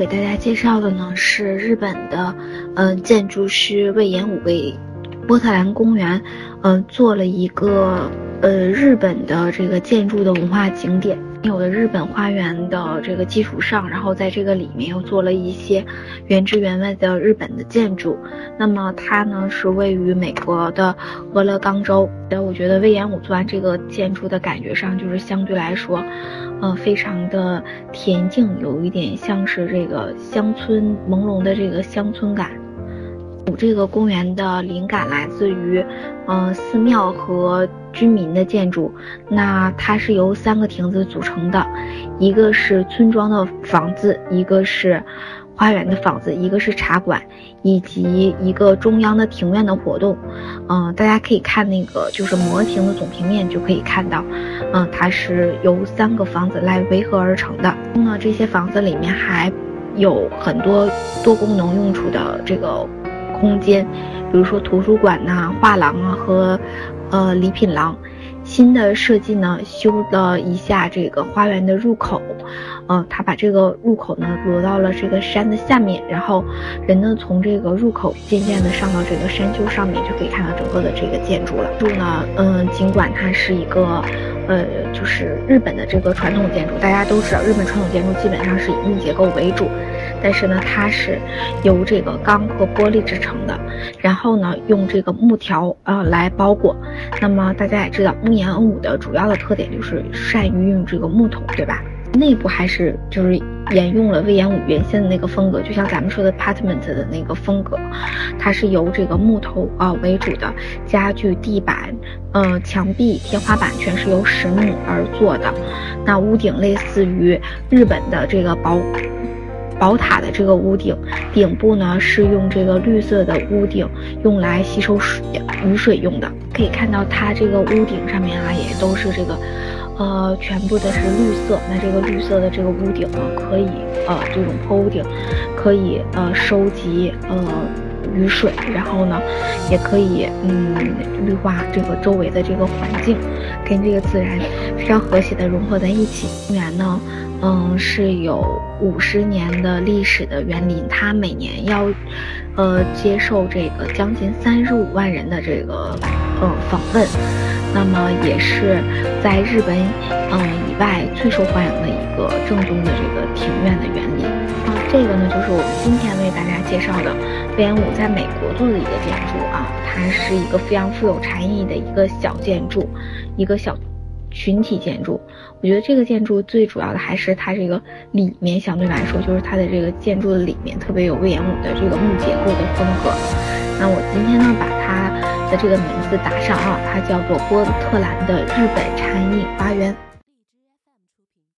给大家介绍的呢是日本的，嗯，建筑师魏延武为波特兰公园，嗯，做了一个呃日本的这个建筑的文化景点。有的日本花园的这个基础上，然后在这个里面又做了一些原汁原味的日本的建筑。那么它呢是位于美国的俄勒冈州。但我觉得魏延武做完这个建筑的感觉上，就是相对来说，呃，非常的恬静，有一点像是这个乡村朦胧的这个乡村感。这个公园的灵感来自于，嗯，寺庙和居民的建筑。那它是由三个亭子组成的，一个是村庄的房子，一个是花园的房子，一个是茶馆，以及一个中央的庭院的活动。嗯，大家可以看那个就是模型的总平面就可以看到，嗯，它是由三个房子来围合而成的。那这些房子里面还有很多多功能用处的这个。空间，比如说图书馆呐、画廊啊和，呃礼品廊。新的设计呢，修了一下这个花园的入口，嗯，他把这个入口呢挪到了这个山的下面，然后人呢从这个入口渐渐的上到这个山丘上面，就可以看到整个的这个建筑了。住呢，嗯，尽管它是一个，呃，就是日本的这个传统建筑，大家都知道日本传统建筑基本上是以木结构为主。但是呢，它是由这个钢和玻璃制成的，然后呢，用这个木条呃来包裹。那么大家也知道，木岩恩武的主要的特点就是善于用这个木头，对吧？内部还是就是沿用了魏延武原先的那个风格，就像咱们说的 apartment 的那个风格，它是由这个木头啊为主的家具、地板、呃墙壁、天花板全是由实木而做的。那屋顶类似于日本的这个薄。宝塔的这个屋顶，顶部呢是用这个绿色的屋顶，用来吸收水雨水用的。可以看到它这个屋顶上面啊，也都是这个，呃，全部的是绿色。那这个绿色的这个屋顶呢，可以呃，这种坡屋顶可以呃收集呃雨水，然后呢，也可以嗯绿化这个周围的这个环境，跟这个自然非常和谐的融合在一起。公园呢。嗯，是有五十年的历史的园林，它每年要，呃，接受这个将近三十五万人的这个，呃，访问，那么也是在日本，嗯，以外最受欢迎的一个正宗的这个庭院的园林。啊，这个呢，就是我们今天为大家介绍的魏延在美国做的一个建筑啊，它是一个非常富有禅意的一个小建筑，一个小。群体建筑，我觉得这个建筑最主要的还是它这个里面相对来说，就是它的这个建筑的里面特别有魏延武的这个木结构的风格。那我今天呢，把它的这个名字打上啊，它叫做波特兰的日本禅意花园。